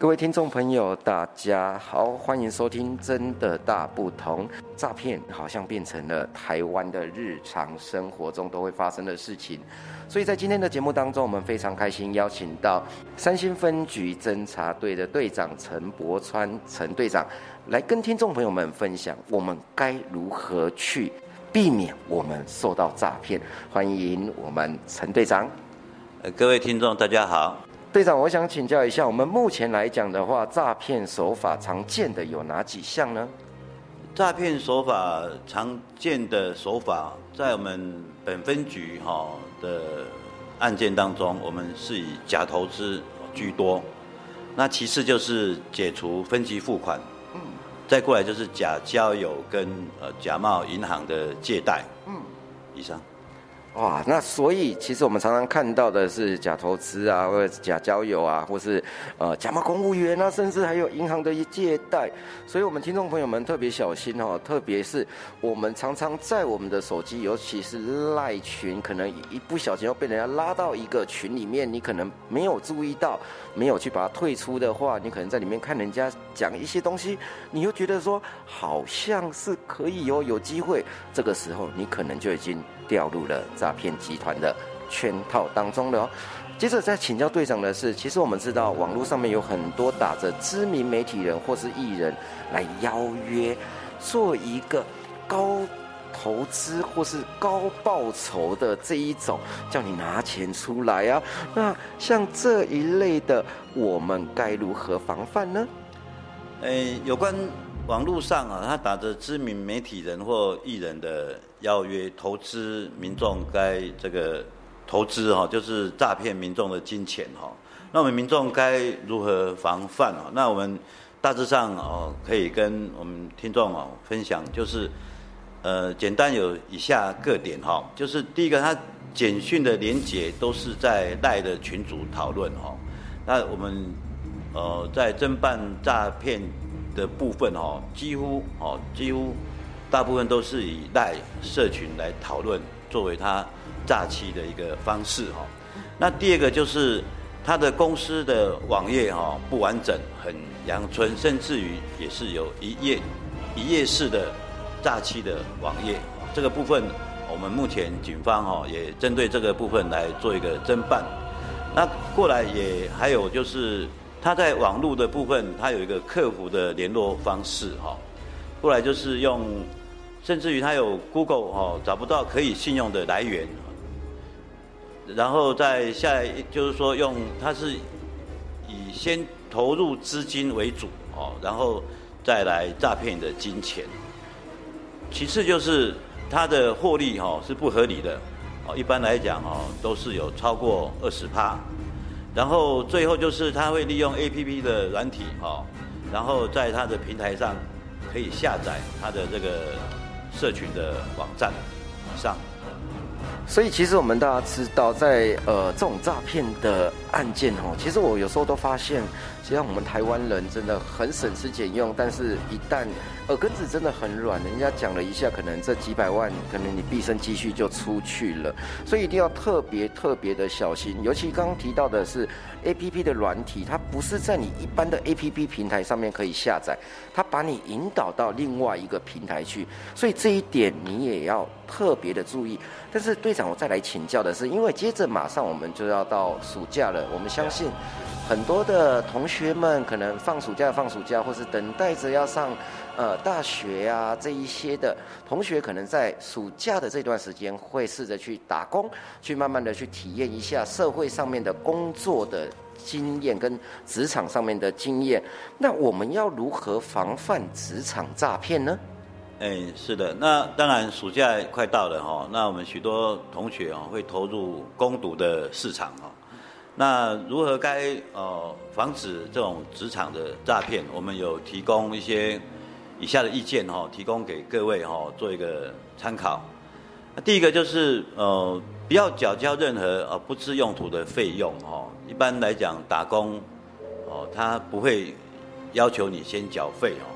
各位听众朋友，大家好，欢迎收听《真的大不同》。诈骗好像变成了台湾的日常生活中都会发生的事情，所以在今天的节目当中，我们非常开心邀请到三星分局侦查队的队长陈柏川陈队长，来跟听众朋友们分享我们该如何去避免我们受到诈骗。欢迎我们陈队长。各位听众，大家好。队长，我想请教一下，我们目前来讲的话，诈骗手法常见的有哪几项呢？诈骗手法常见的手法，在我们本分局哈的案件当中，我们是以假投资居多，那其次就是解除分期付款，嗯，再过来就是假交友跟呃假冒银行的借贷，嗯，以上。哇，那所以其实我们常常看到的是假投资啊，或者假交友啊，或是呃假冒公务员啊，甚至还有银行的一借贷。所以，我们听众朋友们特别小心哦，特别是我们常常在我们的手机，尤其是赖群，可能一不小心要被人家拉到一个群里面，你可能没有注意到，没有去把它退出的话，你可能在里面看人家讲一些东西，你又觉得说好像是可以有有机会，这个时候你可能就已经。掉入了诈骗集团的圈套当中了。接着再请教队长的是，其实我们知道网络上面有很多打着知名媒体人或是艺人来邀约，做一个高投资或是高报酬的这一种，叫你拿钱出来啊。那像这一类的，我们该如何防范呢？诶，有关。网络上啊，他打着知名媒体人或艺人的邀约投资，民众该这个投资哈，就是诈骗民众的金钱哈。那我们民众该如何防范啊？那我们大致上哦，可以跟我们听众哦分享，就是呃，简单有以下各点哈，就是第一个，他简讯的连结都是在赖的群组讨论哈。那我们呃在侦办诈骗。的部分哦，几乎哦，几乎大部分都是以赖社群来讨论，作为他诈欺的一个方式哈。那第二个就是他的公司的网页哈不完整，很阳春，甚至于也是有一页一页式的诈欺的网页。这个部分我们目前警方哈也针对这个部分来做一个侦办。那过来也还有就是。他在网络的部分，他有一个客服的联络方式哈。过来就是用，甚至于他有 Google 哈找不到可以信用的来源，然后再下来就是说用，他是以先投入资金为主哦，然后再来诈骗你的金钱。其次就是他的获利哈是不合理的哦，一般来讲哦都是有超过二十趴。然后最后就是他会利用 APP 的软体哈，然后在他的平台上可以下载他的这个社群的网站上。所以其实我们大家知道在，呃这种诈骗的案件哦，其实我有时候都发现，实际上我们台湾人真的很省吃俭用，但是一旦耳根子真的很软，人家讲了一下，可能这几百万，可能你毕生积蓄就出去了，所以一定要特别特别的小心。尤其刚刚提到的是 APP 的软体，它不是在你一般的 APP 平台上面可以下载，它把你引导到另外一个平台去，所以这一点你也要特别的注意。但是对我再来请教的是，因为接着马上我们就要到暑假了，我们相信很多的同学们可能放暑假放暑假，或是等待着要上呃大学啊这一些的同学，可能在暑假的这段时间会试着去打工，去慢慢的去体验一下社会上面的工作的经验跟职场上面的经验。那我们要如何防范职场诈骗呢？哎，是的，那当然暑假快到了哈，那我们许多同学啊会投入攻读的市场哈，那如何该呃防止这种职场的诈骗？我们有提供一些以下的意见哈，提供给各位哈做一个参考。第一个就是呃不要缴交任何呃不知用途的费用哦，一般来讲打工哦他不会要求你先缴费哦。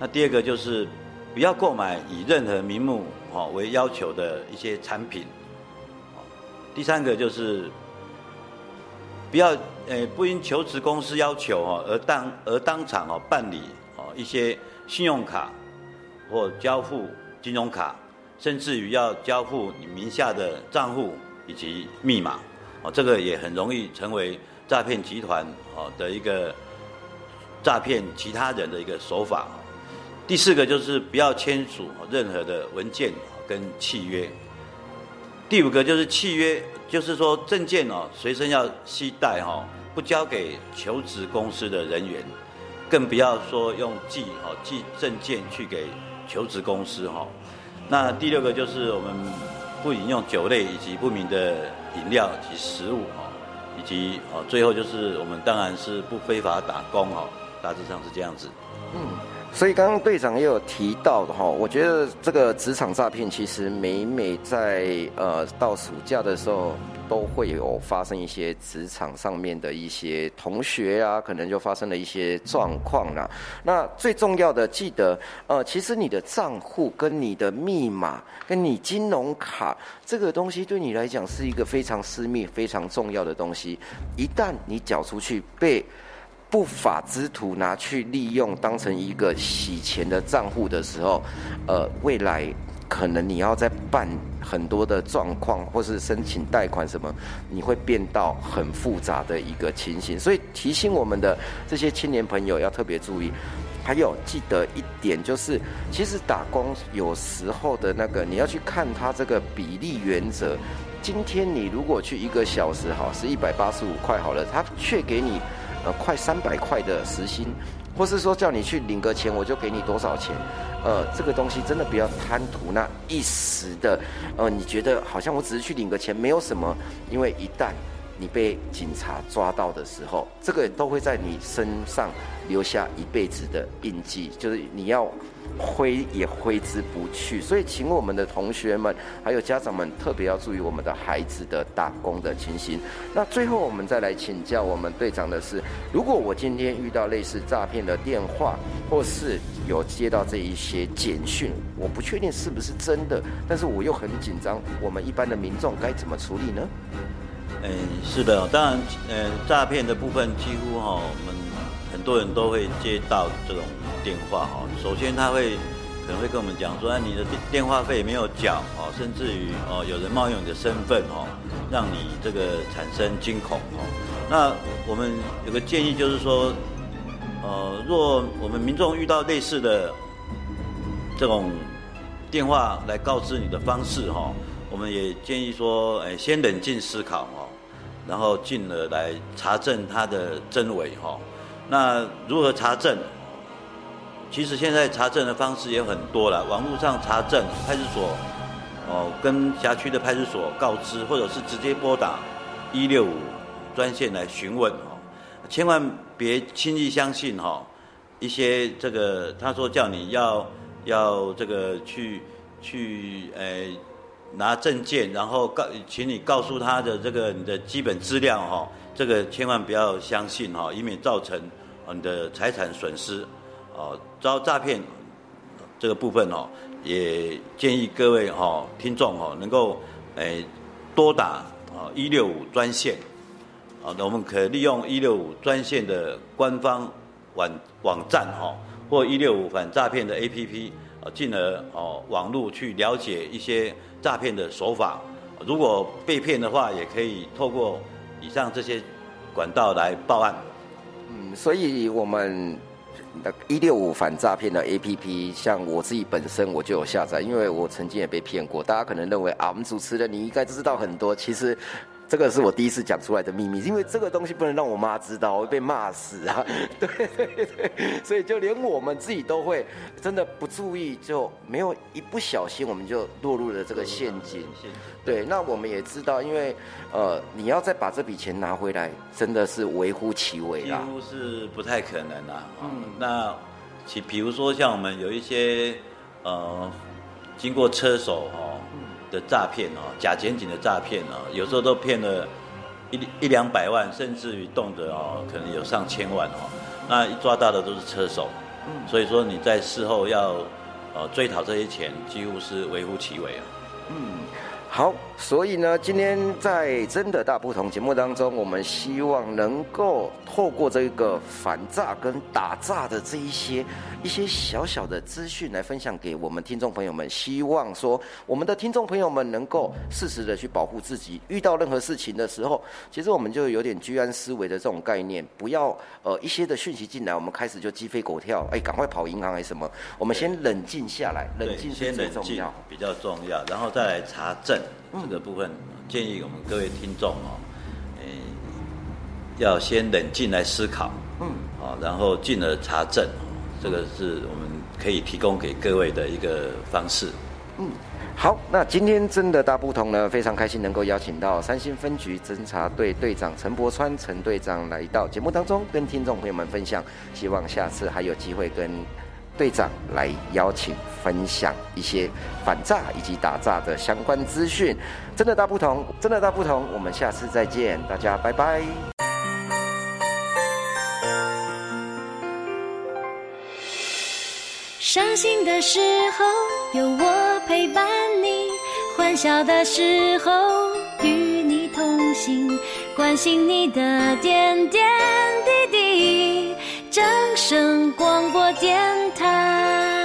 那第二个就是不要购买以任何名目哦为要求的一些产品。第三个就是不要呃不因求职公司要求哦而当而当场哦办理哦一些信用卡或交付金融卡，甚至于要交付你名下的账户以及密码哦，这个也很容易成为诈骗集团哦的一个诈骗其他人的一个手法。第四个就是不要签署任何的文件跟契约。第五个就是契约，就是说证件哦随身要携带哈，不交给求职公司的人员，更不要说用寄哦寄证件去给求职公司哈。那第六个就是我们不饮用酒类以及不明的饮料及食物哈，以及哦最后就是我们当然是不非法打工哈，大致上是这样子。嗯。所以刚刚队长也有提到的哈，我觉得这个职场诈骗其实每每在呃到暑假的时候都会有发生一些职场上面的一些同学啊，可能就发生了一些状况啦。那最重要的记得呃，其实你的账户跟你的密码跟你金融卡这个东西对你来讲是一个非常私密、非常重要的东西，一旦你缴出去被。不法之徒拿去利用当成一个洗钱的账户的时候，呃，未来可能你要再办很多的状况，或是申请贷款什么，你会变到很复杂的一个情形。所以提醒我们的这些青年朋友要特别注意。还有记得一点就是，其实打工有时候的那个你要去看它这个比例原则。今天你如果去一个小时哈是一百八十五块好了，他却给你。呃，快三百块的时薪，或是说叫你去领个钱，我就给你多少钱。呃，这个东西真的不要贪图那一时的，呃，你觉得好像我只是去领个钱，没有什么。因为一旦你被警察抓到的时候，这个都会在你身上留下一辈子的印记，就是你要。挥也挥之不去，所以请我们的同学们还有家长们特别要注意我们的孩子的打工的情形。那最后我们再来请教我们队长的是，如果我今天遇到类似诈骗的电话，或是有接到这一些简讯，我不确定是不是真的，但是我又很紧张，我们一般的民众该怎么处理呢？嗯，是的，当然，呃，诈骗的部分几乎哈，我们很多人都会接到这种。电话哈，首先他会可能会跟我们讲说，你的电电话费没有缴哦，甚至于哦，有人冒用你的身份哦，让你这个产生惊恐哦。那我们有个建议就是说，呃，若我们民众遇到类似的这种电话来告知你的方式哈，我们也建议说，哎，先冷静思考哦，然后进而来查证它的真伪哈。那如何查证？其实现在查证的方式也很多了，网络上查证，派出所哦跟辖区的派出所告知，或者是直接拨打一六五专线来询问哦，千万别轻易相信哈一些这个他说叫你要要这个去去诶拿证件，然后告请你告诉他的这个你的基本资料哈，这个千万不要相信哈，以免造成你的财产损失。哦，遭诈骗这个部分哦，也建议各位哈听众哈能够诶多打啊一六五专线，啊，那我们可利用一六五专线的官方网网站哈，或一六五反诈骗的 APP，进而哦网络去了解一些诈骗的手法。如果被骗的话，也可以透过以上这些管道来报案。嗯，所以我们。一六五反诈骗的 APP，像我自己本身我就有下载，因为我曾经也被骗过。大家可能认为啊，我们主持人你应该知道很多，其实。这个是我第一次讲出来的秘密，因为这个东西不能让我妈知道，我会被骂死啊！对对对，所以就连我们自己都会真的不注意，就没有一不小心，我们就落入了这个陷阱。对，那我们也知道，因为呃，你要再把这笔钱拿回来，真的是微乎其微啦，几乎是不太可能啦。嗯，那其比如说像我们有一些呃，经过车手哈。的诈骗哦，假检警的诈骗哦，有时候都骗了一一两百万，甚至于动辄哦，可能有上千万哦。那一抓到的都是车手，嗯，所以说你在事后要呃追讨这些钱，几乎是微乎其微啊。嗯，好，所以呢，今天在真的大不同节目当中，我们希望能够透过这个反诈跟打诈的这一些一些小小的资讯来分享给我们听众朋友们，希望说我们的听众朋友们能够适时的去保护自己，遇到任何事情的时候，其实我们就有点居安思危的这种概念，不要呃一些的讯息进来，我们开始就鸡飞狗跳，哎，赶快跑银行还是什么，我们先冷静下来，冷静是最重要，比较重要，然后。再来查证这个部分，建议我们各位听众哦，要先冷静来思考，嗯，啊，然后进而查证，这个是我们可以提供给各位的一个方式。嗯，好，那今天真的大不同呢，非常开心能够邀请到三星分局侦查队队长陈柏川陈队长来到节目当中，跟听众朋友们分享，希望下次还有机会跟。队长来邀请分享一些反诈以及打诈的相关资讯，真的大不同，真的大不同。我们下次再见，大家拜拜。伤心的时候有我陪伴你，欢笑的时候与你同行，关心你的点点滴。声广播电台。